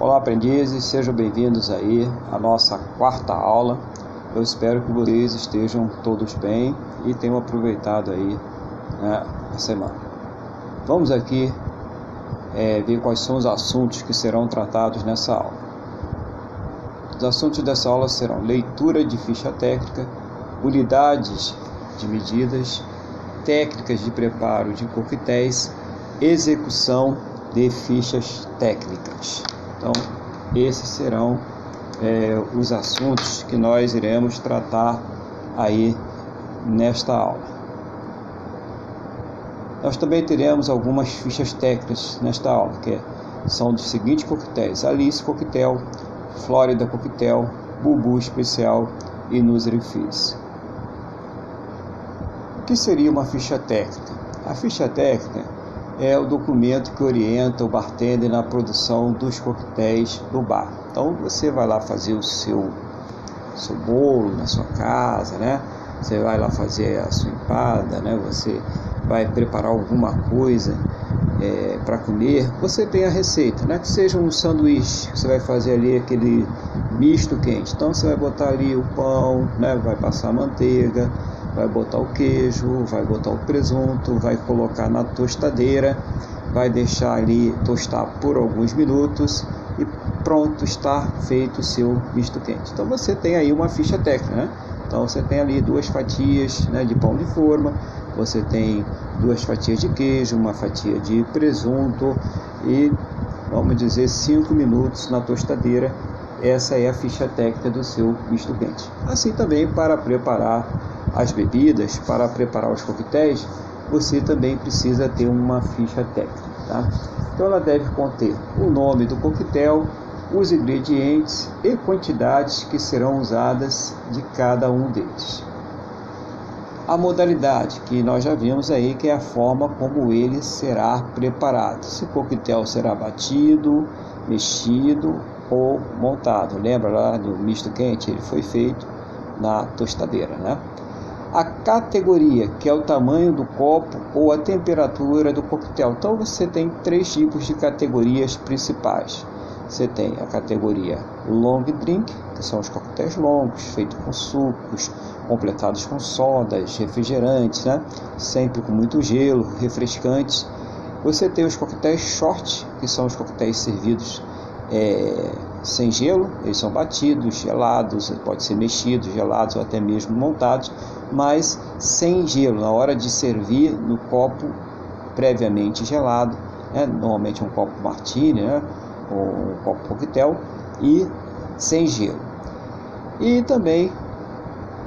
Olá, aprendizes, sejam bem-vindos aí à nossa quarta aula. Eu espero que vocês estejam todos bem e tenham aproveitado aí né, a semana. Vamos aqui é, ver quais são os assuntos que serão tratados nessa aula. Os assuntos dessa aula serão leitura de ficha técnica, unidades de medidas, técnicas de preparo de coquetéis, execução de fichas técnicas. Então, esses serão é, os assuntos que nós iremos tratar aí nesta aula. Nós também teremos algumas fichas técnicas nesta aula, que são dos seguintes coquetéis: Alice Coquetel, Flórida Coquetel, Bubu Especial e Nusrifis. O que seria uma ficha técnica? A ficha técnica é o documento que orienta o bartender na produção dos coquetéis do bar. Então você vai lá fazer o seu, seu bolo na sua casa, né? Você vai lá fazer a sua empada, né? Você vai preparar alguma coisa é, para comer. Você tem a receita, né? Que seja um sanduíche, você vai fazer ali aquele misto quente. Então você vai botar ali o pão, né? Vai passar manteiga vai botar o queijo, vai botar o presunto, vai colocar na tostadeira, vai deixar ali tostar por alguns minutos e pronto, está feito o seu misto quente. Então você tem aí uma ficha técnica, né? Então você tem ali duas fatias né, de pão de forma, você tem duas fatias de queijo, uma fatia de presunto e vamos dizer cinco minutos na tostadeira. Essa é a ficha técnica do seu quente. Assim também para preparar as bebidas, para preparar os coquetéis, você também precisa ter uma ficha técnica. Tá? Então ela deve conter o nome do coquetel, os ingredientes e quantidades que serão usadas de cada um deles. A modalidade que nós já vimos aí que é a forma como ele será preparado. Se o coquetel será batido, mexido ou montado. Lembra lá do misto quente? Ele foi feito na tostadeira, né? a categoria, que é o tamanho do copo ou a temperatura do coquetel. Então você tem três tipos de categorias principais. Você tem a categoria long drink, que são os coquetéis longos, feitos com sucos, completados com sodas, refrigerantes, né? sempre com muito gelo, refrescantes. Você tem os coquetéis short, que são os coquetéis servidos é, sem gelo, eles são batidos, gelados, pode ser mexidos, gelados ou até mesmo montados, mas sem gelo, na hora de servir no copo previamente gelado, né? normalmente um copo martini, né? ou um copo coquetel, e sem gelo. E também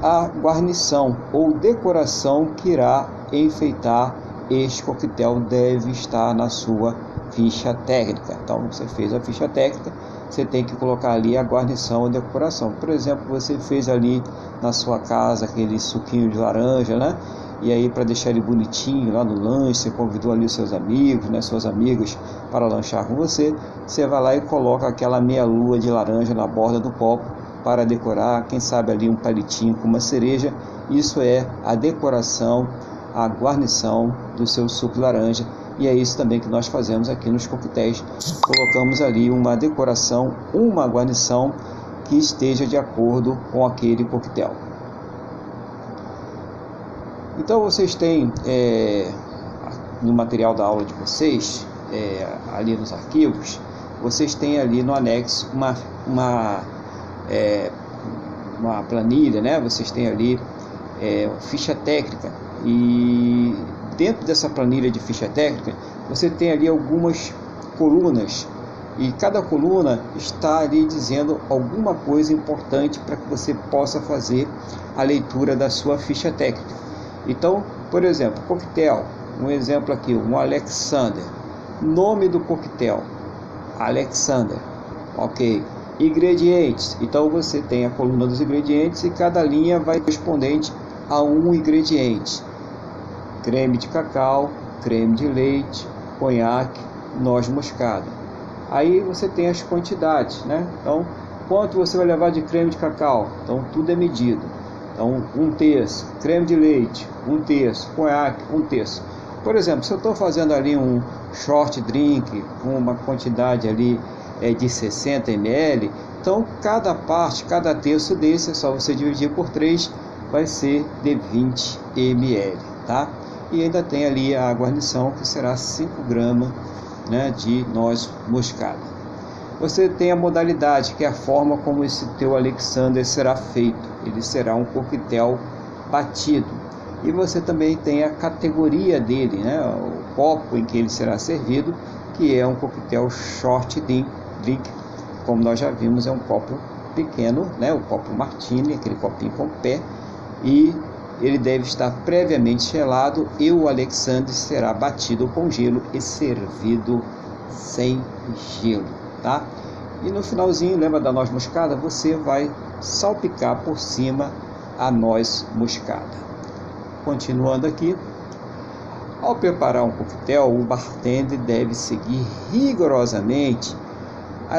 a guarnição ou decoração que irá enfeitar este coquetel deve estar na sua ficha técnica. Então você fez a ficha técnica, você tem que colocar ali a guarnição e decoração. Por exemplo, você fez ali na sua casa aquele suquinho de laranja, né? E aí para deixar ele bonitinho lá no lanche, você convidou ali os seus amigos, né, suas amigas para lanchar com você, você vai lá e coloca aquela meia lua de laranja na borda do copo para decorar, quem sabe ali um palitinho com uma cereja. Isso é a decoração, a guarnição do seu suco de laranja e é isso também que nós fazemos aqui nos coquetéis. Colocamos ali uma decoração, uma guarnição que esteja de acordo com aquele coquetel. Então vocês têm é, no material da aula de vocês, é, ali nos arquivos, vocês têm ali no anexo uma, uma, é, uma planilha, né? vocês têm ali é, ficha técnica e dentro dessa planilha de ficha técnica, você tem ali algumas colunas e cada coluna está ali dizendo alguma coisa importante para que você possa fazer a leitura da sua ficha técnica. Então, por exemplo, coquetel, um exemplo aqui, um Alexander. Nome do coquetel, Alexander. Ok. Ingredientes. Então você tem a coluna dos ingredientes e cada linha vai correspondente a um ingrediente creme de cacau, creme de leite, conhaque, noz moscada. Aí você tem as quantidades, né? Então, quanto você vai levar de creme de cacau? Então, tudo é medido. Então, um terço, creme de leite, um terço, conhaque, um terço. Por exemplo, se eu estou fazendo ali um short drink com uma quantidade ali é de 60 ml, então cada parte, cada terço desse, é só você dividir por 3, vai ser de 20 ml, tá? E ainda tem ali a guarnição que será 5 gramas né, de noz moscada. Você tem a modalidade, que é a forma como esse teu Alexander será feito. Ele será um coquetel batido. E você também tem a categoria dele, né, o copo em que ele será servido, que é um coquetel short drink, como nós já vimos, é um copo pequeno, né, o copo martini, aquele copinho com pé, e ele deve estar previamente gelado e o Alexander será batido com gelo e servido sem gelo, tá? E no finalzinho, lembra da noz moscada? Você vai salpicar por cima a noz moscada. Continuando aqui, ao preparar um coquetel, o bartender deve seguir rigorosamente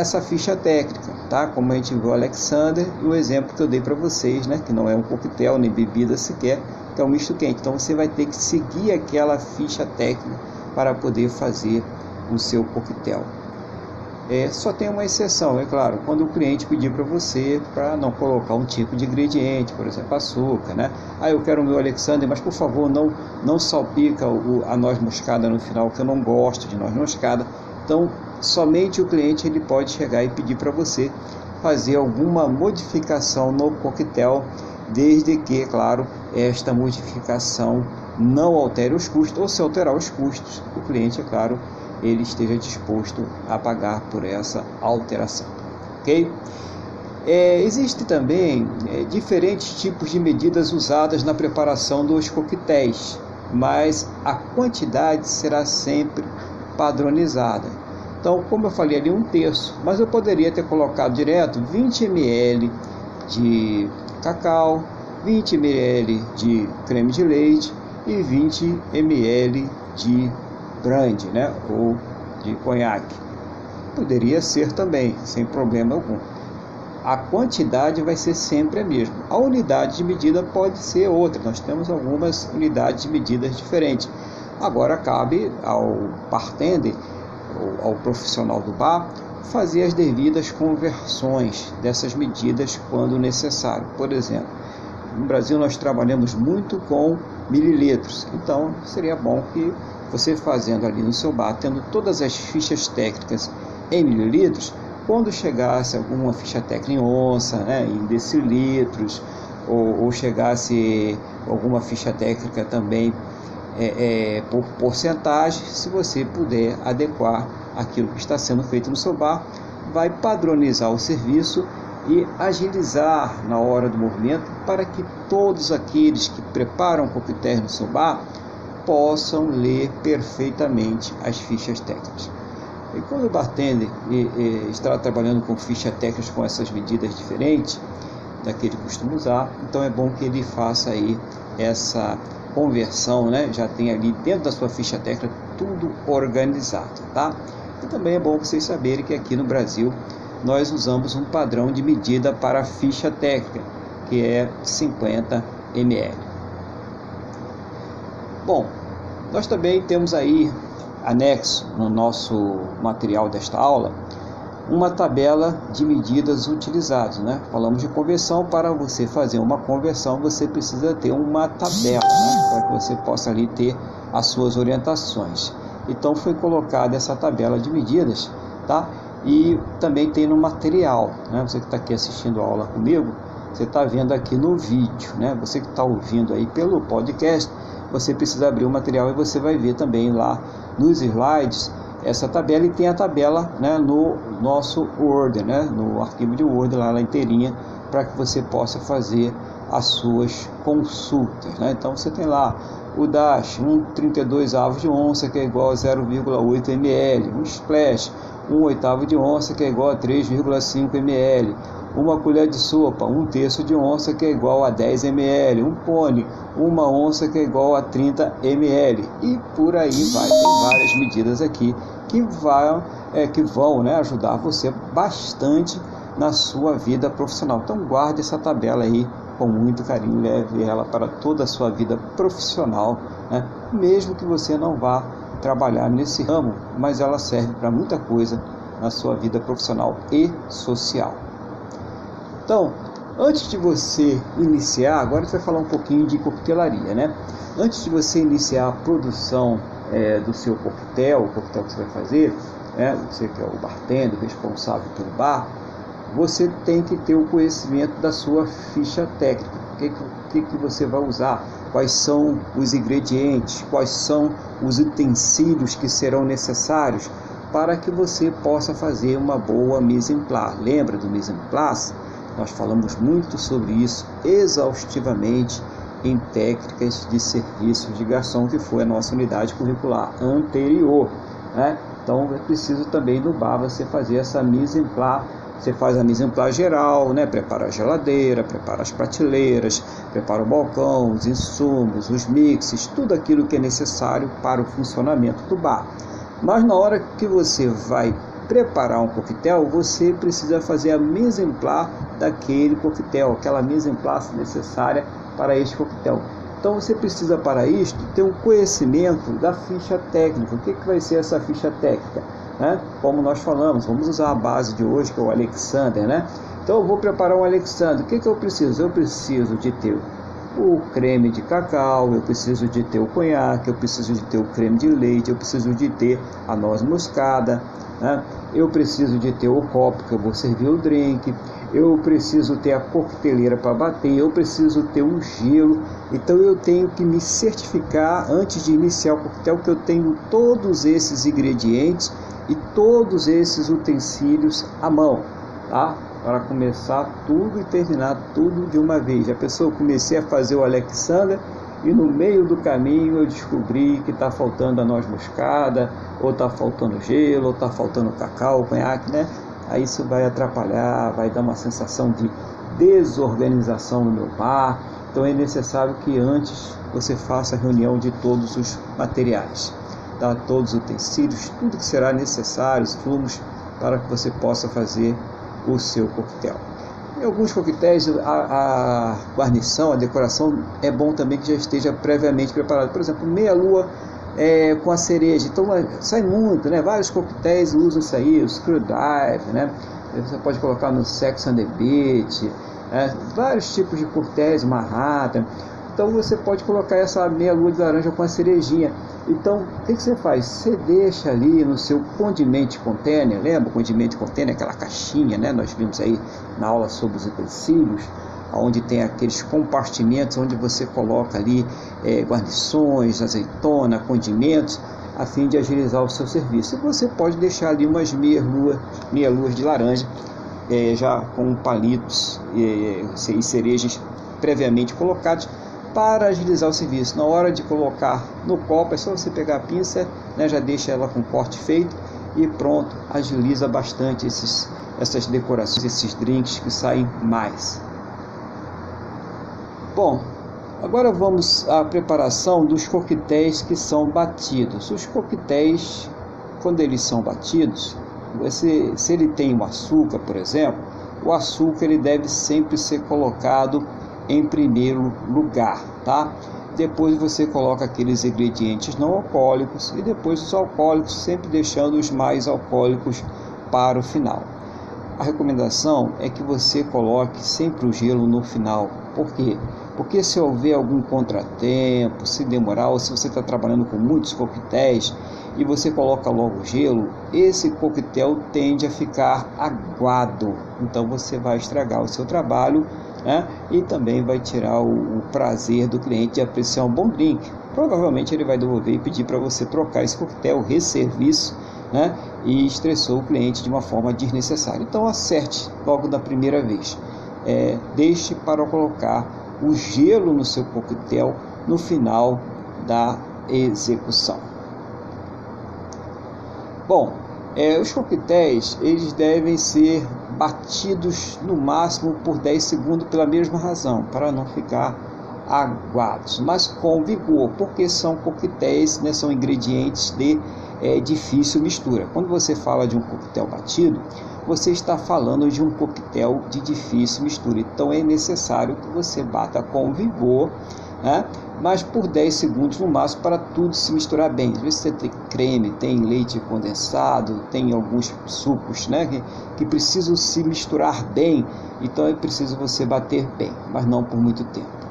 essa ficha técnica, tá? Como a gente viu o Alexander e o exemplo que eu dei para vocês, né? Que não é um coquetel nem bebida sequer, que é um misto quente. Então você vai ter que seguir aquela ficha técnica para poder fazer o seu coquetel. É, só tem uma exceção, é claro, quando o cliente pedir para você para não colocar um tipo de ingrediente, por exemplo, açúcar, né? Ah, eu quero o meu Alexander, mas por favor não não salpica o, a noz moscada no final, que eu não gosto de noz moscada. Então, somente o cliente ele pode chegar e pedir para você fazer alguma modificação no coquetel, desde que, claro, esta modificação não altere os custos, ou se alterar os custos, o cliente, é claro, ele esteja disposto a pagar por essa alteração. Ok? É, Existem também é, diferentes tipos de medidas usadas na preparação dos coquetéis, mas a quantidade será sempre padronizada. Então, como eu falei ali, um terço, mas eu poderia ter colocado direto 20 ml de cacau, 20 ml de creme de leite e 20 ml de grande, né? Ou de conhaque. Poderia ser também, sem problema algum. A quantidade vai ser sempre a mesma. A unidade de medida pode ser outra. Nós temos algumas unidades de medidas diferentes. Agora cabe ao bartender, ao profissional do bar, fazer as devidas conversões dessas medidas quando necessário. Por exemplo, no Brasil nós trabalhamos muito com mililitros, então seria bom que você fazendo ali no seu bar, tendo todas as fichas técnicas em mililitros, quando chegasse alguma ficha técnica em onça, né, em decilitros, ou, ou chegasse alguma ficha técnica também é, é, por porcentagem, se você puder adequar aquilo que está sendo feito no seu bar, vai padronizar o serviço e agilizar na hora do movimento para que todos aqueles que preparam coquetéis no seu bar possam ler perfeitamente as fichas técnicas. E quando o bartender está trabalhando com fichas técnicas com essas medidas diferentes da que ele costuma usar, então é bom que ele faça aí essa conversão, né? Já tem ali dentro da sua ficha técnica tudo organizado, tá? E também é bom vocês saberem que aqui no Brasil nós usamos um padrão de medida para a ficha técnica, que é 50 ml. Bom, nós também temos aí anexo no nosso material desta aula uma tabela de medidas utilizadas, né? Falamos de conversão, para você fazer uma conversão você precisa ter uma tabela, né? para que você possa ali ter as suas orientações. Então foi colocada essa tabela de medidas, tá? E também tem no material, né? Você que está aqui assistindo a aula comigo, você está vendo aqui no vídeo, né? Você que está ouvindo aí pelo podcast, você precisa abrir o material e você vai ver também lá nos slides essa tabela e tem a tabela né, no nosso Word, né, no arquivo de Word lá, lá inteirinha, para que você possa fazer as suas consultas. Né? Então você tem lá o DASH, um 32 avos de onça que é igual a 0,8 ml, um Splash, um oitavo de onça que é igual a 3,5 ml, uma colher de sopa, um terço de onça que é igual a 10 ml, um pone, uma onça que é igual a 30 ml e por aí vai. Tem várias medidas aqui que vão, é, que vão né, ajudar você bastante na sua vida profissional. Então guarde essa tabela aí com muito carinho, leve ela para toda a sua vida profissional, né? mesmo que você não vá trabalhar nesse ramo, mas ela serve para muita coisa na sua vida profissional e social. Então, antes de você iniciar, agora gente vai falar um pouquinho de coquetelaria, né? Antes de você iniciar a produção é, do seu coquetel, o coquetel que você vai fazer, né? você que é o bartender, responsável pelo bar, você tem que ter o conhecimento da sua ficha técnica. O que, que, que você vai usar? Quais são os ingredientes? Quais são os utensílios que serão necessários para que você possa fazer uma boa mise en place. Lembra do mise en place? Nós falamos muito sobre isso exaustivamente em técnicas de serviços de garçom, que foi a nossa unidade curricular anterior. Né? Então é preciso também no bar você fazer essa mise en place. Você faz a mise en place geral, né? prepara a geladeira, prepara as prateleiras, prepara o balcão, os insumos, os mixes, tudo aquilo que é necessário para o funcionamento do bar. Mas na hora que você vai preparar um coquetel, você precisa fazer a mise en place daquele coquetel, aquela mise en place necessária para este coquetel. Então você precisa para isto ter um conhecimento da ficha técnica. O que, que vai ser essa ficha técnica? Né? Como nós falamos, vamos usar a base de hoje que é o Alexander, né? Então eu vou preparar um Alexander. O que, que eu preciso? Eu preciso de ter o creme de cacau, eu preciso de ter o conhaque, eu preciso de ter o creme de leite, eu preciso de ter a noz moscada, né? eu preciso de ter o copo que eu vou servir o drink, eu preciso ter a coqueteleira para bater, eu preciso ter um gelo. Então eu tenho que me certificar antes de iniciar o coquetel que eu tenho todos esses ingredientes e todos esses utensílios à mão, tá? Para começar tudo e terminar tudo de uma vez. A pessoa comecei a fazer o Alexander e no meio do caminho eu descobri que está faltando a noz moscada, ou está faltando gelo, ou está faltando cacau, conhaque, né? Aí isso vai atrapalhar, vai dar uma sensação de desorganização no meu bar. Então é necessário que antes você faça a reunião de todos os materiais, tá? todos os utensílios, tudo que será necessário, os flumos, para que você possa fazer o seu coquetel. Em alguns coquetéis, a, a, guarnição, a decoração é bom também que já esteja previamente preparado. Por exemplo, meia-lua é, com a cereja. Então, sai muito, né? Vários coquetéis usam isso aí, o screwdriver, né? Você pode colocar no Sex and the Beach, né? vários tipos de coquetéis, Manhattan. Então, você pode colocar essa meia-lua de laranja com a cerejinha. Então, o que, que, você faz? Você deixa ali no seu condimento container, lembra condimento container, aquela caixinha, né? Nós vimos aí na aula sobre os utensílios, onde tem aqueles compartimentos onde você coloca ali é, guarnições, azeitona, condimentos, a fim de agilizar o seu serviço. E você pode deixar ali umas meia-luas meia -luas de laranja, é, já com palitos e, e cerejas previamente colocados para agilizar o serviço. Na hora de colocar no copo, é só você pegar a pinça, né, já deixa ela com corte feito e pronto, agiliza bastante esses, essas decorações, esses drinks que saem mais. Bom, agora vamos à preparação dos coquetéis que são batidos. Os coquetéis, quando eles são batidos, você, se ele tem o açúcar, por exemplo, o açúcar ele deve sempre ser colocado em primeiro lugar, tá? Depois você coloca aqueles ingredientes não alcoólicos e depois os alcoólicos, sempre deixando os mais alcoólicos para o final. A recomendação é que você coloque sempre o gelo no final. Por quê? Porque se houver algum contratempo, se demorar, ou se você está trabalhando com muitos coquetéis e você coloca logo gelo, esse coquetel tende a ficar aguado. Então você vai estragar o seu trabalho né? e também vai tirar o, o, prazer do cliente de apreciar um bom drink. Provavelmente ele vai devolver e pedir para você trocar esse coquetel, resserviço, né? e estressou o cliente de uma forma desnecessária. Então acerte logo da primeira vez. É, deixe para colocar o gelo no seu coquetel no final da execução. Bom, é, os coquetéis eles devem ser batidos no máximo por 10 segundos pela mesma razão, para não ficar aguados, mas com vigor, porque são coquetéis, né, são ingredientes de é, difícil mistura. Quando você fala de um coquetel batido, você está falando de um coquetel de difícil mistura. Então é necessário que você bata com vigor, né, mas por 10 segundos no máximo para tudo se misturar bem. Às vezes você tem creme, tem leite condensado, tem alguns sucos né, que, que precisam se misturar bem, então é preciso você bater bem, mas não por muito tempo.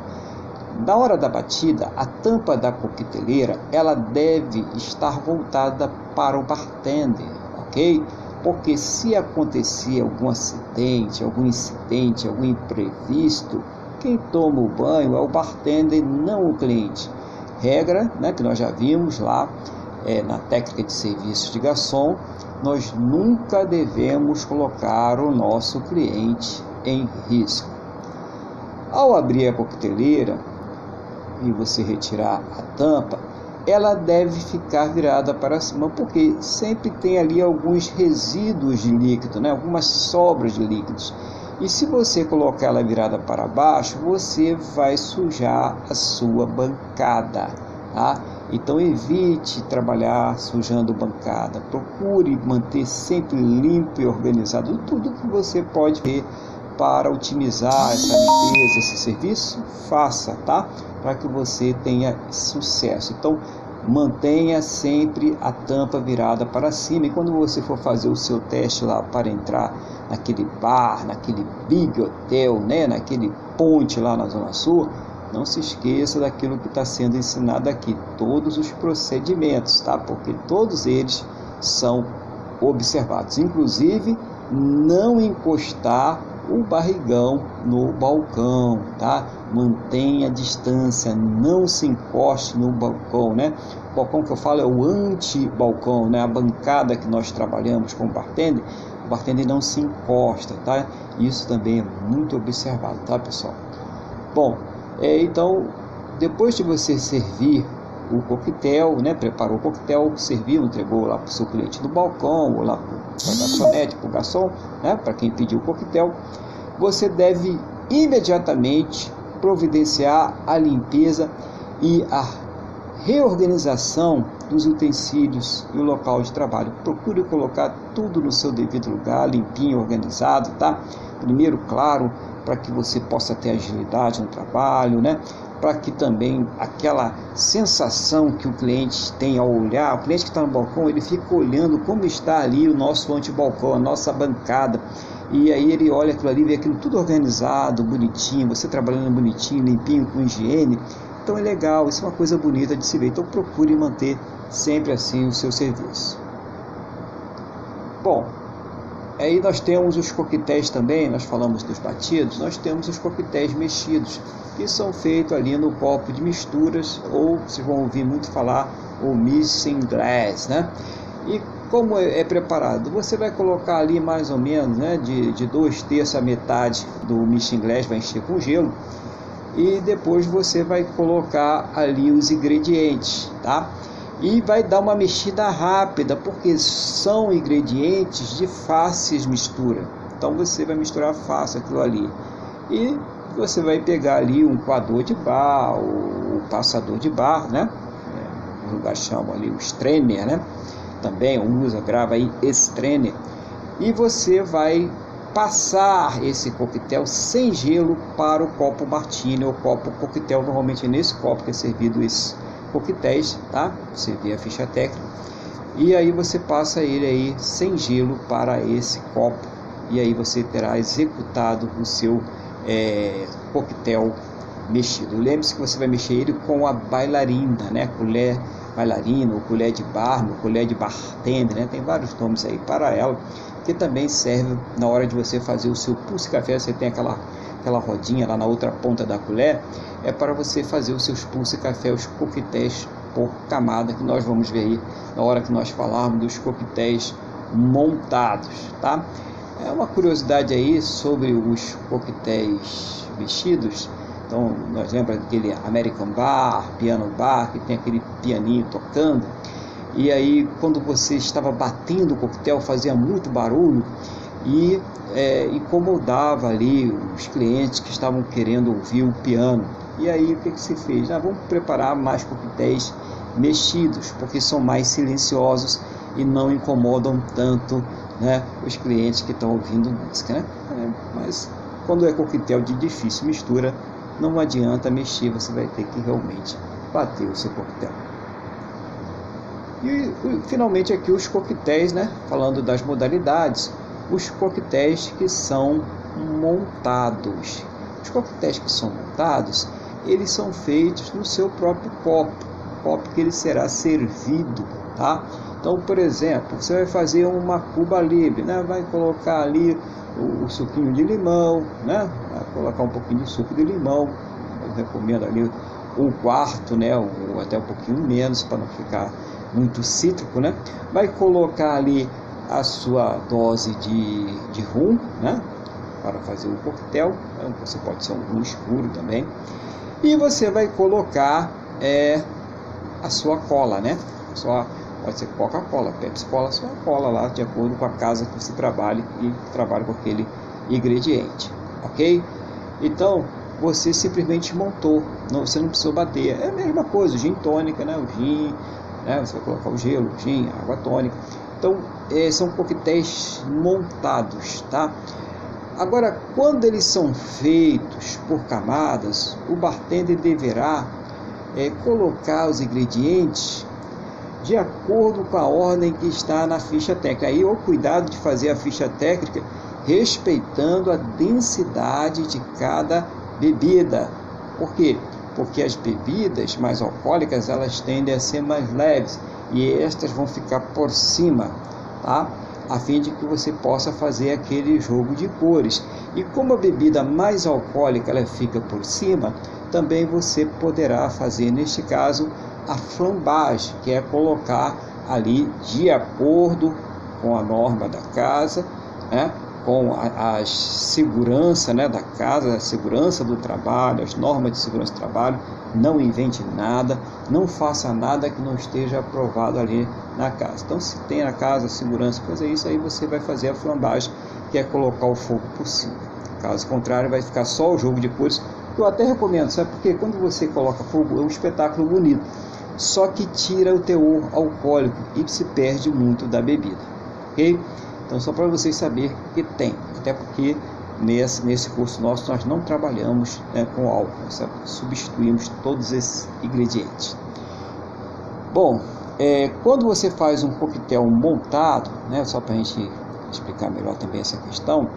Na hora da batida, a tampa da coqueteleira ela deve estar voltada para o bartender, ok? Porque se acontecer algum acidente, algum incidente, algum imprevisto, quem toma o banho é o bartender, não o cliente. Regra, né, que nós já vimos lá é, na técnica de serviços de garçom, nós nunca devemos colocar o nosso cliente em risco. Ao abrir a coqueteleira e você retirar a tampa, ela deve ficar virada para cima, porque sempre tem ali alguns resíduos de líquido, né? algumas sobras de líquidos. E se você colocar ela virada para baixo, você vai sujar a sua bancada. Tá? Então evite trabalhar sujando bancada. Procure manter sempre limpo e organizado tudo que você pode ver para otimizar essa limpeza, esse serviço, faça, tá? Para que você tenha sucesso. Então, mantenha sempre a tampa virada para cima. E quando você for fazer o seu teste lá para entrar naquele bar, naquele big hotel, né, naquele ponte lá na Zona Sul, não se esqueça daquilo que está sendo ensinado aqui, todos os procedimentos, tá? Porque todos eles são observados, inclusive não encostar o barrigão no balcão, tá? Mantenha a distância, não se encoste no balcão, né? O balcão que eu falo é o anti-balcão, né? A bancada que nós trabalhamos com o bartender, o bartender não se encosta, tá? Isso também é muito observado, tá, pessoal? Bom, é, então, depois de você servir o coquetel, né? Preparou o coquetel, serviu, entregou lá para o seu cliente do balcão, ou lá para a garçonete, para o garçom, né? Para quem pediu o coquetel, você deve imediatamente providenciar a limpeza e a reorganização dos utensílios e o local de trabalho. Procure colocar tudo no seu devido lugar, limpinho, organizado, tá? Primeiro, claro, para que você possa ter agilidade no trabalho, né? Para que também aquela sensação que o cliente tem ao olhar, o cliente que está no balcão, ele fica olhando como está ali o nosso antebalcão, a nossa bancada, e aí ele olha aquilo ali, vê aquilo tudo organizado, bonitinho, você trabalhando bonitinho, limpinho, com higiene, então é legal, isso é uma coisa bonita de se ver, então procure manter sempre assim o seu serviço. Bom, Aí nós temos os coquetéis também, nós falamos dos batidos, nós temos os coquetéis mexidos, que são feitos ali no copo de misturas, ou vocês vão ouvir muito falar, o mixing glass, né? E como é, é preparado? Você vai colocar ali mais ou menos, né, de, de dois terços a metade do mixing glass, vai encher com gelo, e depois você vai colocar ali os ingredientes, tá? E vai dar uma mexida rápida, porque são ingredientes de fáceis mistura. Então você vai misturar fácil aquilo ali. E você vai pegar ali um coador de bar, o passador de bar, né? É, lugar chama ali o strainer, né? Também usa, grava aí strainer. E você vai passar esse coquetel sem gelo para o copo Martini ou copo coquetel, normalmente nesse copo que é servido esse coquetéis, tá? Você vê a ficha técnica. E aí você passa ele aí sem gelo para esse copo e aí você terá executado o seu é, coquetel mexido. Lembre-se que você vai mexer ele com a bailarina, né? Colher bailarina, ou colher de bar, ou colher de bartender, né? Tem vários nomes aí para ela, que também serve na hora de você fazer o seu pulse café. Você tem aquela aquela rodinha lá na outra ponta da colher, é para você fazer os seus pulse café, os coquetéis por camada, que nós vamos ver aí na hora que nós falarmos dos coquetéis montados, tá? É uma curiosidade aí sobre os coquetéis vestidos. Então, nós lembra daquele American Bar, Piano Bar, que tem aquele pianinho tocando. E aí, quando você estava batendo o coquetel, fazia muito barulho e é, incomodava ali os clientes que estavam querendo ouvir o piano. E aí o que, que se fez? Ah, vamos preparar mais coquetéis mexidos, porque são mais silenciosos e não incomodam tanto né, os clientes que estão ouvindo música. Né? É, mas quando é coquetel de difícil mistura, não adianta mexer, você vai ter que realmente bater o seu coquetel. E finalmente aqui os coquetéis, né? Falando das modalidades, os coquetéis que são montados. Os coquetéis que são montados, eles são feitos no seu próprio copo, copo que ele será servido, tá? Então, por exemplo, você vai fazer uma cuba livre, né? Vai colocar ali o, o suquinho de limão, né? Vai colocar um pouquinho de suco de limão. Eu recomendo ali um quarto, né? Ou até um pouquinho menos para não ficar muito cítrico, né? Vai colocar ali a sua dose de, de rum, né? Para fazer o coquetel, né? você pode ser um rum escuro também. E você vai colocar é, a sua cola, né? Só pode ser Coca-Cola, Pepsi Cola, sua cola lá de acordo com a casa que você trabalha e trabalha com aquele ingrediente, ok? Então você simplesmente montou, não, você não precisou bater. É a mesma coisa, gin tônica, né? O gin, né? Você vai colocar o gelo, o gin, água tônica. Então, é, são coquetéis montados, tá? Agora, quando eles são feitos por camadas, o bartender deverá é, colocar os ingredientes de acordo com a ordem que está na ficha técnica. Aí, o cuidado de fazer a ficha técnica respeitando a densidade de cada bebida. Por quê? porque as bebidas mais alcoólicas elas tendem a ser mais leves e estas vão ficar por cima, tá? A fim de que você possa fazer aquele jogo de cores. E como a bebida mais alcoólica ela fica por cima, também você poderá fazer neste caso a flambagem, que é colocar ali de acordo com a norma da casa, né? Com a, a segurança né, da casa, a segurança do trabalho, as normas de segurança do trabalho, não invente nada, não faça nada que não esteja aprovado ali na casa. Então, se tem na casa segurança fazer isso, aí você vai fazer a flambagem, que é colocar o fogo por cima. Caso contrário, vai ficar só o jogo de. Eu até recomendo, sabe? Porque quando você coloca fogo, é um espetáculo bonito, só que tira o teor alcoólico e se perde muito da bebida, ok? Então, só para vocês saberem que tem, até porque nesse, nesse curso nosso nós não trabalhamos né, com álcool, nós substituímos todos esses ingredientes. Bom, é, quando você faz um coquetel montado, né, só para a gente explicar melhor também essa questão,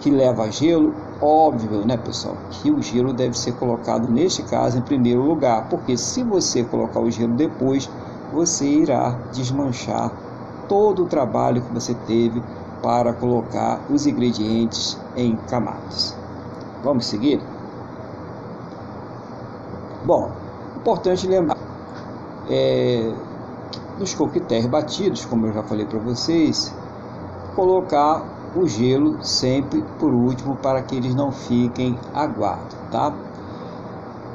que leva gelo, óbvio, né, pessoal, que o gelo deve ser colocado neste caso em primeiro lugar, porque se você colocar o gelo depois, você irá desmanchar todo o trabalho que você teve para colocar os ingredientes em camadas. Vamos seguir? Bom, importante lembrar é, nos coquetéis batidos, como eu já falei para vocês, colocar o gelo sempre por último para que eles não fiquem aguados, tá?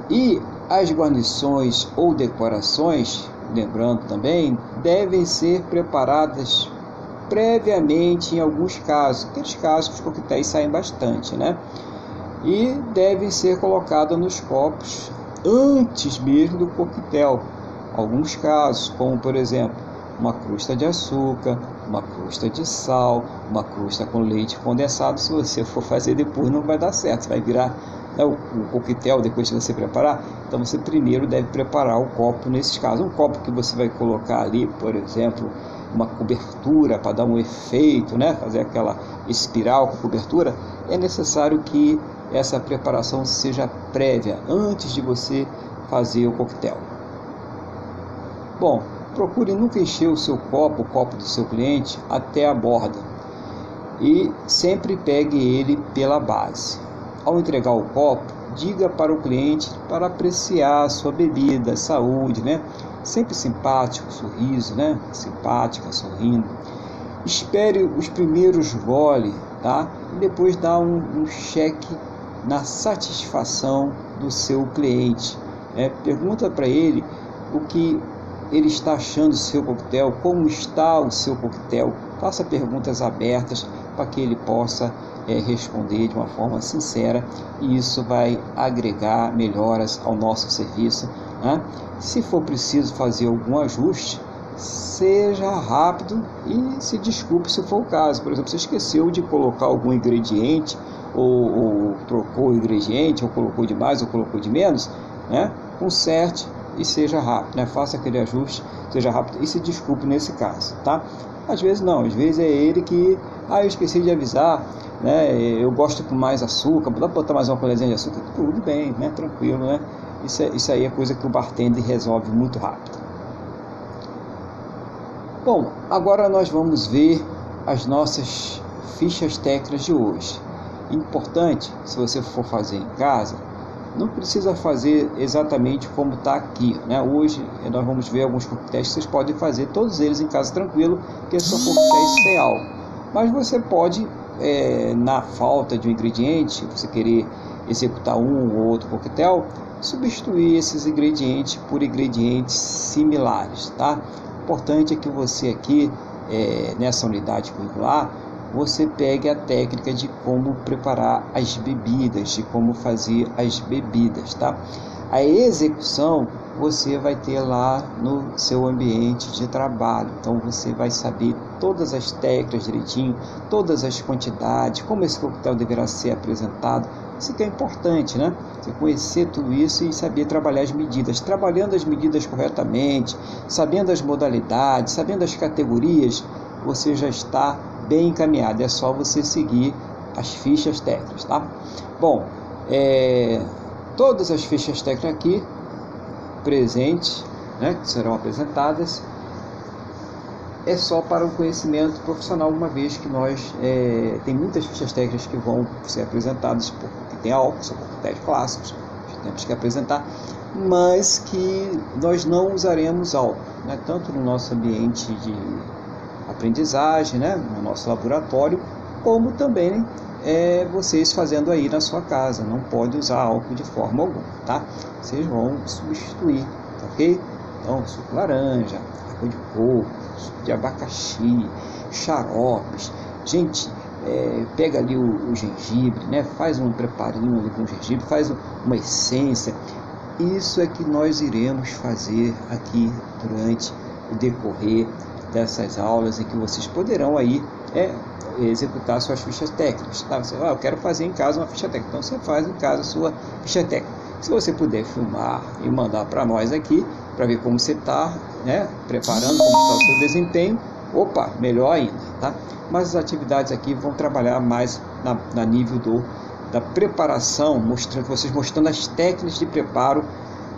E as guarnições ou decorações, lembrando também, devem ser preparadas previamente em alguns casos, aqueles casos que os coquetéis saem bastante, né? E devem ser colocados nos copos antes mesmo do coquetel. Alguns casos, como por exemplo, uma crusta de açúcar, uma crusta de sal, uma crusta com leite condensado. Se você for fazer depois, não vai dar certo, vai virar né, o, o coquetel depois que você preparar. Então você primeiro deve preparar o copo nesses casos. Um copo que você vai colocar ali, por exemplo, uma cobertura para dar um efeito, né? fazer aquela espiral com cobertura, é necessário que essa preparação seja prévia antes de você fazer o coquetel. Bom, procure nunca encher o seu copo, o copo do seu cliente, até a borda e sempre pegue ele pela base. Ao entregar o copo, diga para o cliente para apreciar sua bebida, saúde, né? sempre simpático, sorriso, né? Simpática, sorrindo. Espere os primeiros gole, tá? E depois dá um, um cheque na satisfação do seu cliente. Né? Pergunta para ele o que ele está achando do seu coquetel, como está o seu coquetel. Faça perguntas abertas para que ele possa é, responder de uma forma sincera e isso vai agregar melhoras ao nosso serviço né? Se for preciso fazer algum ajuste, seja rápido e se desculpe se for o caso. Por exemplo, você esqueceu de colocar algum ingrediente, ou, ou trocou o ingrediente, ou colocou de mais, ou colocou de menos, né? conserte e seja rápido, né? faça aquele ajuste, seja rápido e se desculpe nesse caso, tá? Às vezes não, às vezes é ele que, ah, eu esqueci de avisar, né? Eu gosto com mais açúcar, dá para botar mais uma colherzinha de açúcar, tudo bem, né? Tranquilo, né? Isso, é, isso aí é coisa que o bartender resolve muito rápido. Bom, agora nós vamos ver as nossas fichas técnicas de hoje. Importante, se você for fazer em casa, não precisa fazer exatamente como está aqui. Né? Hoje nós vamos ver alguns coquetéis que vocês podem fazer, todos eles em casa tranquilo, que são coquetéis sem álcool. Mas você pode, é, na falta de um ingrediente, você querer executar um ou outro coquetel, substituir esses ingredientes por ingredientes similares, tá? importante é que você aqui, é, nessa unidade curricular, você pegue a técnica de como preparar as bebidas, de como fazer as bebidas, tá? A execução você vai ter lá no seu ambiente de trabalho. Então você vai saber todas as técnicas direitinho, todas as quantidades, como esse coquetel deverá ser apresentado, isso que é importante, né? Você conhecer tudo isso e saber trabalhar as medidas. Trabalhando as medidas corretamente, sabendo as modalidades, sabendo as categorias, você já está bem encaminhado. É só você seguir as fichas técnicas, tá? Bom, é, todas as fichas técnicas aqui presentes, né, que serão apresentadas, é só para o conhecimento profissional, uma vez que nós é, tem muitas fichas técnicas que vão ser apresentadas, que tem álcool, são coquetéis clássicos, que temos que apresentar, mas que nós não usaremos álcool, né, tanto no nosso ambiente de aprendizagem, né, no nosso laboratório, como também é, vocês fazendo aí na sua casa. Não pode usar álcool de forma alguma, tá? Vocês vão substituir, tá ok? Então, suco laranja, água de coco, de abacaxi, xaropes. Gente, é, pega ali o, o, gengibre, né? faz um preparinho ali com gengibre, faz uma essência. Isso é que nós iremos fazer aqui durante o decorrer dessas aulas em que vocês poderão aí é, executar suas fichas técnicas. Tá? Você, ah, eu quero fazer em casa uma ficha técnica, então você faz em casa a sua ficha técnica. Se você puder filmar e mandar para nós aqui, para ver como você está né, preparando, como está o seu desempenho, opa, melhor ainda, tá? Mas as atividades aqui vão trabalhar mais na, na nível do, da preparação, mostrando vocês mostrando as técnicas de preparo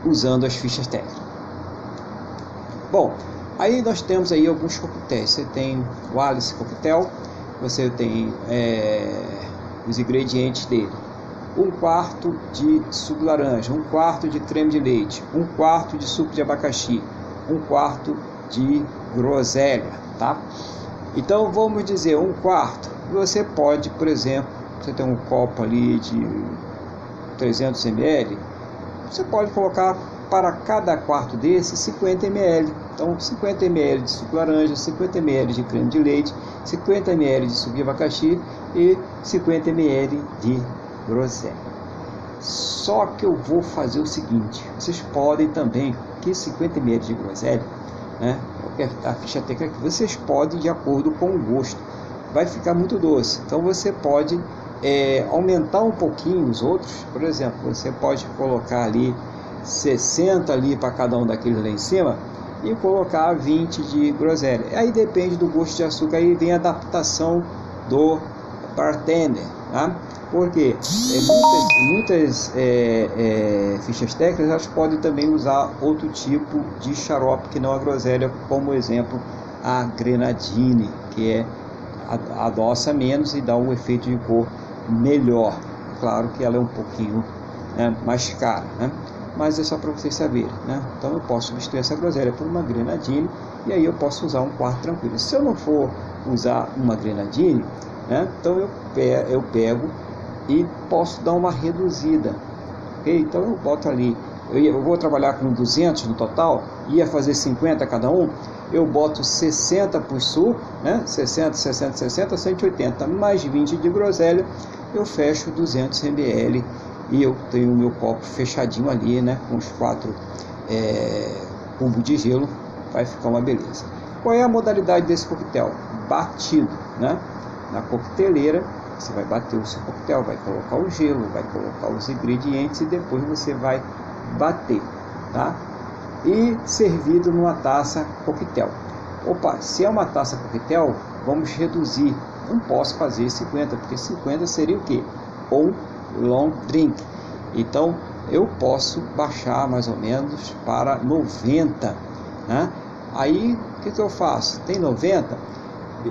usando as fichas técnicas. Bom, aí nós temos aí alguns coquetéis. Você tem o Alice Coquetel, você tem é, os ingredientes dele um quarto de suco de laranja, um quarto de creme de leite, um quarto de suco de abacaxi, um quarto de groselha, tá? Então vamos dizer um quarto. Você pode, por exemplo, você tem um copo ali de 300 ml, você pode colocar para cada quarto desse 50 ml. Então 50 ml de suco de laranja, 50 ml de creme de leite, 50 ml de suco de abacaxi e 50 ml de groselha. Só que eu vou fazer o seguinte: vocês podem também, que 50 ml de groselha, né? A ficha técnica que vocês podem de acordo com o gosto. Vai ficar muito doce. Então você pode é, aumentar um pouquinho os outros. Por exemplo, você pode colocar ali 60 ali para cada um daqueles lá em cima e colocar 20 de groselha. Aí depende do gosto de açúcar, aí vem a adaptação do bartender. Tá? Porque é, muitas, muitas é, é, fichas técnicas elas podem também usar outro tipo de xarope que não a groselha, como exemplo a grenadine, que é adoça menos e dá um efeito de cor melhor. Claro que ela é um pouquinho né, mais cara, né? Mas é só para vocês saberem. Né? Então eu posso substituir essa groselha por uma grenadine e aí eu posso usar um quarto tranquilo. Se eu não for usar uma grenadine, né, então eu, eu pego e posso dar uma reduzida. Okay? Então eu boto ali, eu, vou trabalhar com 200 no total, ia fazer 50 cada um, eu boto 60 por suco, né? 60, 60, 60, 180, mais 20 de groselha, eu fecho 200 ml e eu tenho o meu copo fechadinho ali, né? Com os quatro é, de gelo vai ficar uma beleza. Qual é a modalidade desse coquetel? Batido, né? Na coqueteleira, você vai bater o seu coquetel, vai colocar o gelo, vai colocar os ingredientes e depois você vai bater, tá? E servido numa taça coquetel. Opa, se é uma taça coquetel, vamos reduzir. Não posso fazer 50, porque 50 seria o quê? Um long drink. Então, eu posso baixar mais ou menos para 90, né? Aí, o que, que eu faço? Tem 90?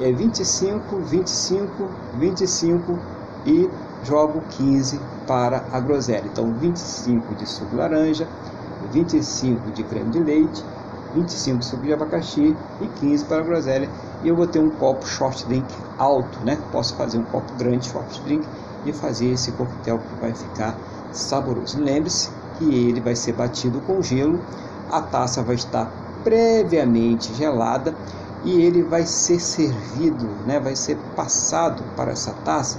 É 25, 25, 25 e jogo 15 para a groselha. Então, 25 de suco de laranja, 25 de creme de leite, 25 de suco de abacaxi e 15 para a groselha. E eu vou ter um copo short drink alto, né? Posso fazer um copo grande short drink e fazer esse coquetel que vai ficar saboroso. Lembre-se que ele vai ser batido com gelo, a taça vai estar previamente gelada e ele vai ser servido, né? Vai ser passado para essa taça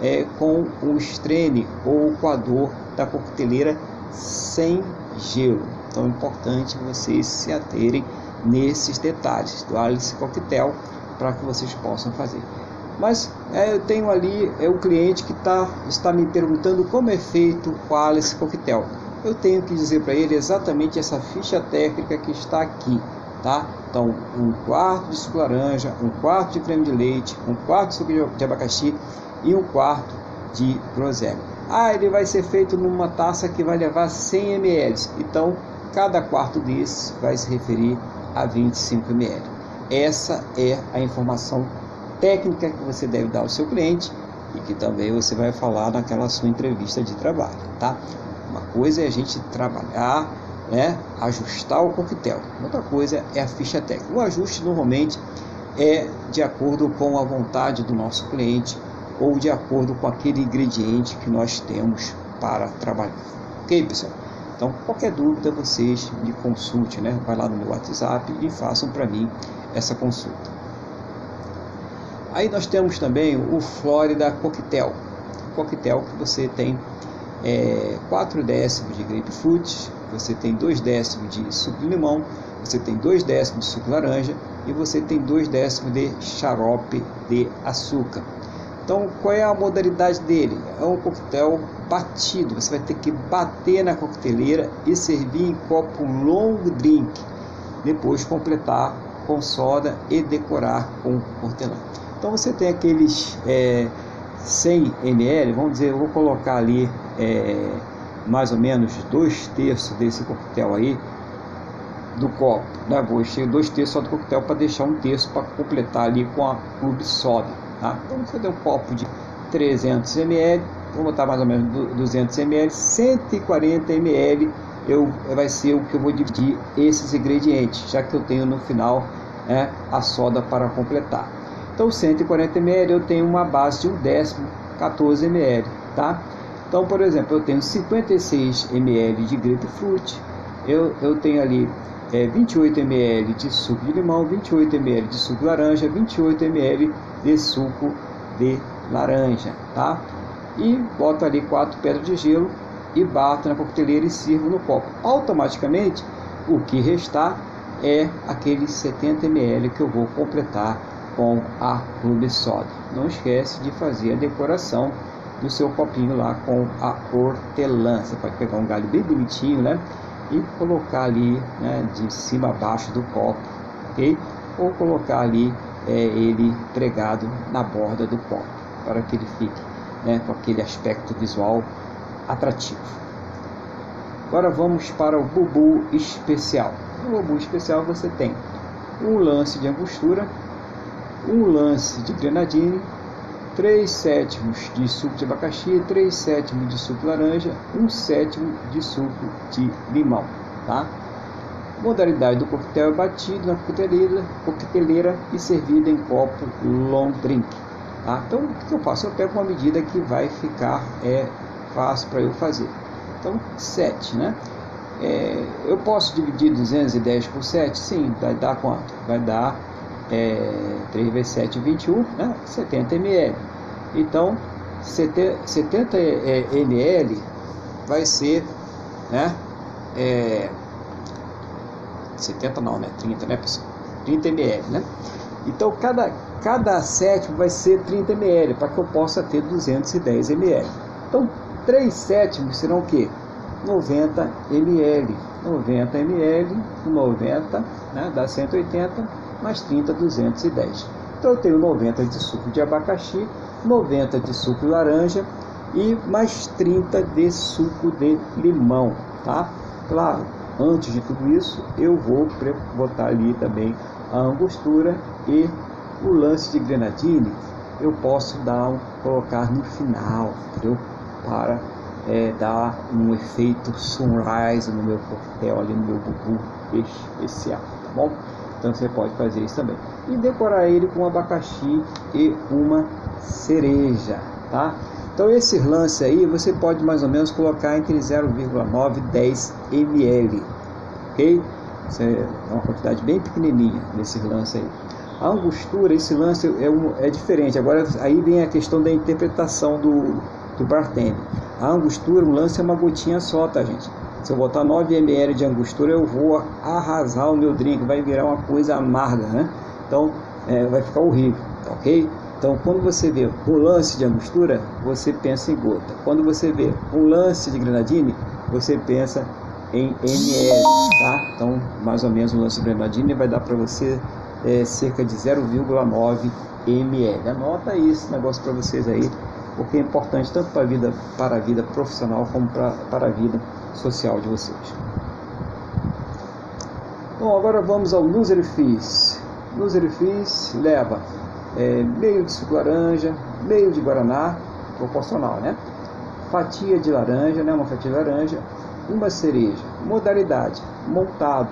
é, com o estrene ou o coador da coqueteleira sem gelo. Então é importante vocês se aterem nesses detalhes do Alice Coquetel para que vocês possam fazer. Mas é, eu tenho ali é o cliente que tá, está me perguntando como é feito o Alice Coquetel. Eu tenho que dizer para ele exatamente essa ficha técnica que está aqui, tá? Então, um quarto de suco laranja, um quarto de creme de leite, um quarto de suco de abacaxi e um quarto de groselha. Ah, ele vai ser feito numa taça que vai levar 100 ml. Então, cada quarto desses vai se referir a 25 ml. Essa é a informação técnica que você deve dar ao seu cliente e que também você vai falar naquela sua entrevista de trabalho, tá? Uma coisa é a gente trabalhar, né, ajustar o coquetel. Outra coisa é a ficha técnica. O ajuste normalmente é de acordo com a vontade do nosso cliente ou de acordo com aquele ingrediente que nós temos para trabalhar. Ok, pessoal? Então, qualquer dúvida, vocês me consulte, né? Vai lá no meu WhatsApp e façam para mim essa consulta. Aí nós temos também o Florida Coquetel. Coquetel que você tem é, 4 décimos de grapefruit, você tem 2 décimos de suco de limão, você tem 2 décimos de suco de laranja e você tem 2 décimos de xarope de açúcar. Então, qual é a modalidade dele? É um coquetel batido. Você vai ter que bater na coqueteleira e servir em copo long drink. Depois completar com soda e decorar com hortelã. Então você tem aqueles é, 100 ml, vamos dizer, eu vou colocar ali é, mais ou menos dois terços desse coquetel aí do copo, né? Vou encher dois terços só do coquetel para deixar um terço para completar ali com a clube soda. Tá? Então você tem um copo de 300 ml, vou botar mais ou menos 200 ml, 140 ml eu, vai ser o que eu vou dividir esses ingredientes, já que eu tenho no final é, a soda para completar. Então 140 ml eu tenho uma base de um décimo, 14 ml, tá? Então, por exemplo, eu tenho 56 ml de grapefruit, eu, eu tenho ali é, 28 ml de suco de limão, 28 ml de suco de laranja, 28 ml de suco de laranja, tá? E boto ali quatro pedras de gelo e bato na coqueteleira e sirvo no copo. Automaticamente, o que restar é aqueles 70 ml que eu vou completar com a Clube Soda. Não esquece de fazer a decoração do seu copinho lá com a hortelã. Você pode pegar um galho bem bonitinho, né? E colocar ali né, de cima a baixo do copo, ok? Ou colocar ali é, ele pregado na borda do copo, para que ele fique né, com aquele aspecto visual atrativo. Agora vamos para o bubu especial. No bubu especial você tem um lance de angostura, um lance de grenadine, 3 sétimos de suco de abacaxi, 3 sétimos de suco de laranja, 1 sétimo de suco de limão. Tá? Modalidade do coquetel é batido na coqueteleira, coqueteleira e servido em copo long drink. Tá? Então, o que eu faço? Eu pego uma medida que vai ficar é, fácil para eu fazer. Então, 7, né? É, eu posso dividir 210 por 7? Sim, vai dar quanto? Vai dar é, 3 vezes 7, 21, né? 70 ml. Então, 70 é, ml vai ser né, é, 70 não, né? 30, né, pessoal? 30 ml, né? Então cada, cada sétimo vai ser 30 ml, para que eu possa ter 210 ml. Então 3 sétimos serão o quê? 90 ml. 90 ml, 90, né, dá 180, mais 30, 210. Então eu tenho 90 de suco de abacaxi, 90 de suco de laranja e mais 30 de suco de limão, tá? Claro, antes de tudo isso, eu vou botar ali também a angostura e o lance de grenadine eu posso dar um, colocar no final, entendeu? Para é, dar um efeito sunrise no meu coquetel ali no meu bubu especial, tá bom? Então você pode fazer isso também. E decorar ele com abacaxi e uma cereja, tá? Então esse lance aí você pode mais ou menos colocar entre 0,9 e 10 ml, ok? Isso é uma quantidade bem pequenininha nesse lance aí. A angostura, esse lance é, um, é diferente. Agora aí vem a questão da interpretação do, do bartender. A angostura, um lance é uma gotinha só, tá gente? Se eu botar 9 ml de angostura, eu vou arrasar o meu drink, vai virar uma coisa amarga, né? Então é, vai ficar horrível, tá ok? Então, quando você vê um lance de angostura, você pensa em gota. Quando você vê um lance de grenadine, você pensa em ml, tá? Então, mais ou menos um lance de grenadine vai dar para você é, cerca de 0,9 ml. Anota esse negócio para vocês aí, porque é importante tanto para a vida, para a vida profissional como para, para a vida social de vocês. Bom, agora vamos ao Loser Fees. Loser Fees leva é, meio de suco laranja, meio de guaraná, proporcional, né? Fatia de laranja, né? Uma fatia de laranja, uma cereja. Modalidade: montado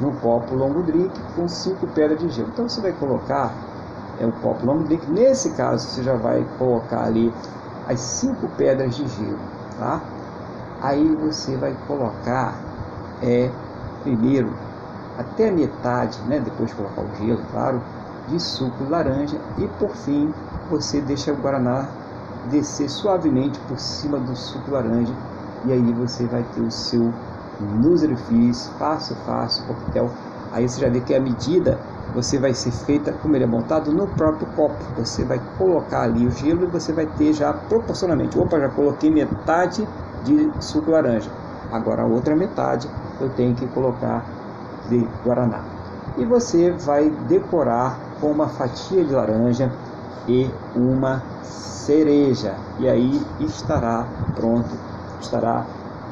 no copo longo drink com cinco pedras de gelo. Então você vai colocar é o copo longo drink. Nesse caso você já vai colocar ali as cinco pedras de gelo, tá? Aí você vai colocar é primeiro até a metade, né? Depois de colocar o gelo, claro de suco laranja e por fim você deixa o guaraná descer suavemente por cima do suco laranja e aí você vai ter o seu Loser Fizz, fácil, fácil, coquetel. Aí você já vê que a medida você vai ser feita como ele é montado no próprio copo. Você vai colocar ali o gelo e você vai ter já proporcionalmente. Opa, já coloquei metade de suco laranja. Agora a outra metade eu tenho que colocar de guaraná. E você vai decorar com uma fatia de laranja e uma cereja. E aí estará pronto, estará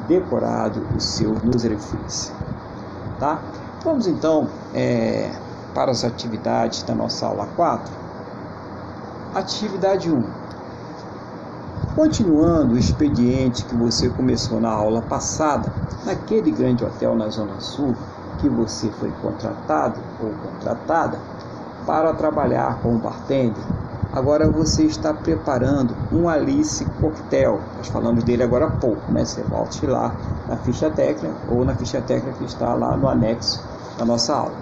decorado o seu Nusrefis. Tá? Vamos então é, para as atividades da nossa aula 4. Atividade 1. Continuando o expediente que você começou na aula passada, naquele grande hotel na Zona Sul que você foi contratado ou contratada, para trabalhar como bartender. Agora você está preparando um Alice Cocktail. Nós falamos dele agora há pouco, né? Você volte lá na ficha técnica ou na ficha técnica que está lá no anexo da nossa aula.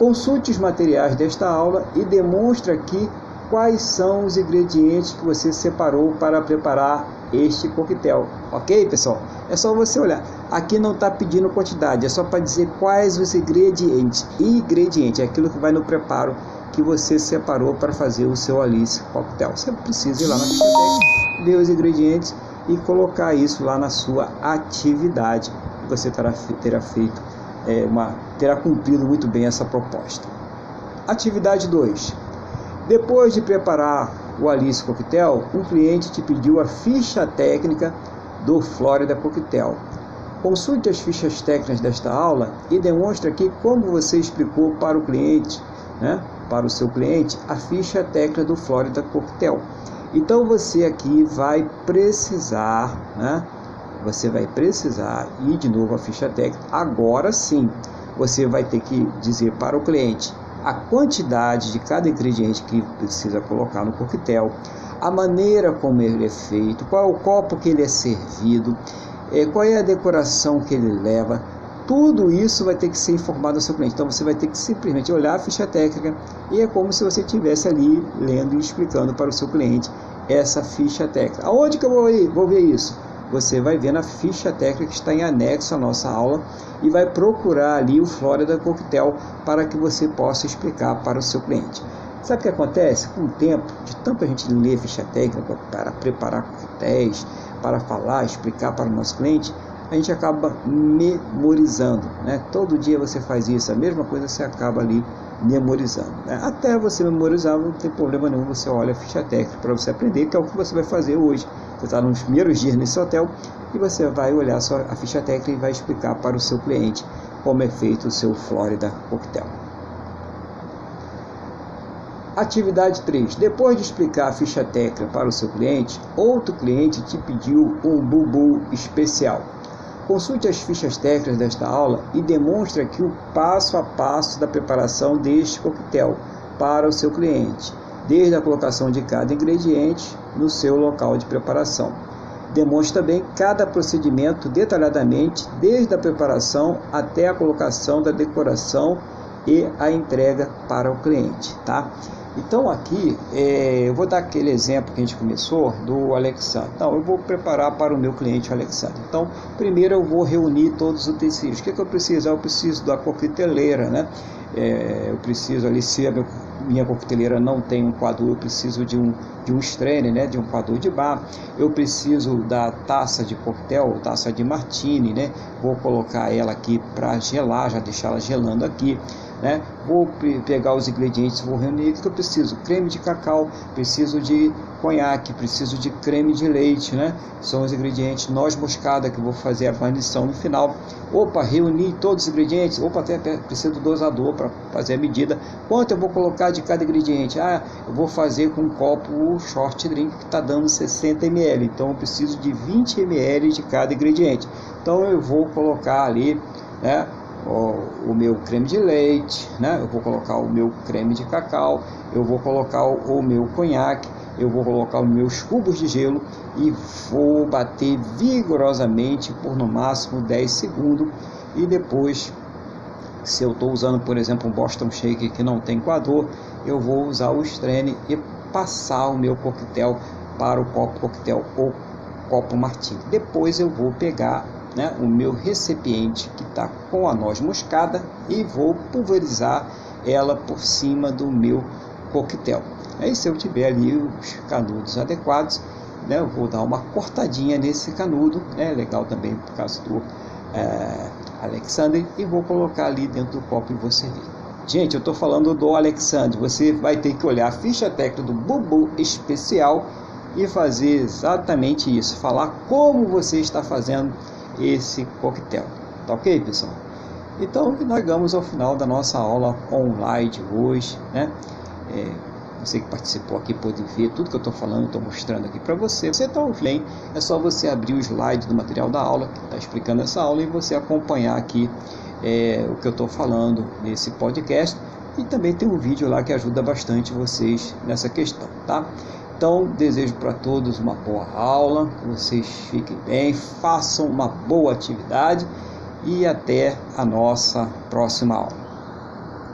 Consulte os materiais desta aula e demonstre aqui quais são os ingredientes que você separou para preparar este coquetel. Ok, pessoal? É só você olhar. Aqui não está pedindo quantidade, é só para dizer quais os ingredientes. Ingrediente é aquilo que vai no preparo que você separou para fazer o seu Alice Cocktail. Você precisa ir lá na técnica, ver os ingredientes e colocar isso lá na sua atividade. Você terá, terá feito é, uma, terá cumprido muito bem essa proposta. Atividade 2. Depois de preparar o Alice Cocktail, um cliente te pediu a ficha técnica do Florida Cocktail. Consulte as fichas técnicas desta aula e demonstre aqui como você explicou para o cliente né, para o seu cliente a ficha técnica do Florida Cocktail. Então você aqui vai precisar, né, você vai precisar ir de novo a ficha técnica. Agora sim, você vai ter que dizer para o cliente a quantidade de cada ingrediente que precisa colocar no coquetel, a maneira como ele é feito, qual é o copo que ele é servido, eh, qual é a decoração que ele leva, tudo isso vai ter que ser informado ao seu cliente. Então você vai ter que simplesmente olhar a ficha técnica e é como se você estivesse ali lendo e explicando para o seu cliente essa ficha técnica. Aonde que eu vou ver isso? Você vai ver na ficha técnica que está em anexo à nossa aula e vai procurar ali o Florida Coquetel para que você possa explicar para o seu cliente. Sabe o que acontece? Com o tempo, de tanto a gente ler ficha técnica para preparar coquetéis, para falar, explicar para o nosso cliente, a gente acaba memorizando. Né? Todo dia você faz isso, a mesma coisa você acaba ali memorizando. Né? Até você memorizar, não tem problema nenhum, você olha a ficha técnica para você aprender, que é o que você vai fazer hoje. Você está nos primeiros dias nesse hotel e você vai olhar a ficha técnica e vai explicar para o seu cliente como é feito o seu Florida Cocktail. Atividade 3. Depois de explicar a ficha técnica para o seu cliente, outro cliente te pediu um bubu especial. Consulte as fichas técnicas desta aula e demonstre aqui o passo a passo da preparação deste coquetel para o seu cliente, desde a colocação de cada ingrediente no seu local de preparação. Demonstre também cada procedimento detalhadamente, desde a preparação até a colocação da decoração e a entrega para o cliente, tá? Então aqui é, eu vou dar aquele exemplo que a gente começou do Alexandre. Então eu vou preparar para o meu cliente Alexandre. Então primeiro eu vou reunir todos os utensílios. O que, é que eu preciso? Eu preciso da coqueteleira, né? É, eu preciso ali se a minha coqueteleira não tem um coador, eu preciso de um de um strainer, né? De um coador de bar. Eu preciso da taça de coquetel, taça de martini, né? Vou colocar ela aqui para gelar, já deixar ela gelando aqui né? Vou pegar os ingredientes, vou reunir que eu preciso: creme de cacau, preciso de conhaque, preciso de creme de leite, né? São os ingredientes noz moscada que vou fazer a guarnição no final. Opa, reunir todos os ingredientes. Opa, até preciso do dosador para fazer a medida. Quanto eu vou colocar de cada ingrediente? Ah, eu vou fazer com um copo short drink que está dando 60 ml. Então eu preciso de 20 ml de cada ingrediente. Então eu vou colocar ali, né? O, o, meu creme de leite, né? eu vou colocar o meu creme de cacau, eu vou colocar o, o meu conhaque, eu vou colocar os meus cubos de gelo e vou bater vigorosamente por no máximo 10 segundos e depois se eu estou usando por exemplo um Boston Shake que não tem coador eu vou usar o strain e passar o meu coquetel para o copo coquetel ou copo martini depois eu vou pegar né, o meu recipiente que está com a noz moscada e vou pulverizar ela por cima do meu coquetel. Aí se eu tiver ali os canudos adequados, né, eu vou dar uma cortadinha nesse canudo, é né, legal também por causa do é, Alexander, e vou colocar ali dentro do copo e vou servir. Gente, eu estou falando do Alexander, você vai ter que olhar a ficha técnica do Bubu Especial e fazer exatamente isso, falar como você está fazendo esse coquetel. Tá ok, pessoal? Então, nós chegamos ao final da nossa aula online de hoje, né? É, você que participou aqui pode ver tudo que eu estou falando, estou mostrando aqui para você. Você está ouvindo, é só você abrir o slide do material da aula, que está explicando essa aula, e você acompanhar aqui é, o que eu estou falando nesse podcast. E também tem um vídeo lá que ajuda bastante vocês nessa questão, tá? Então, desejo para todos uma boa aula, que vocês fiquem bem, façam uma boa atividade e até a nossa próxima aula.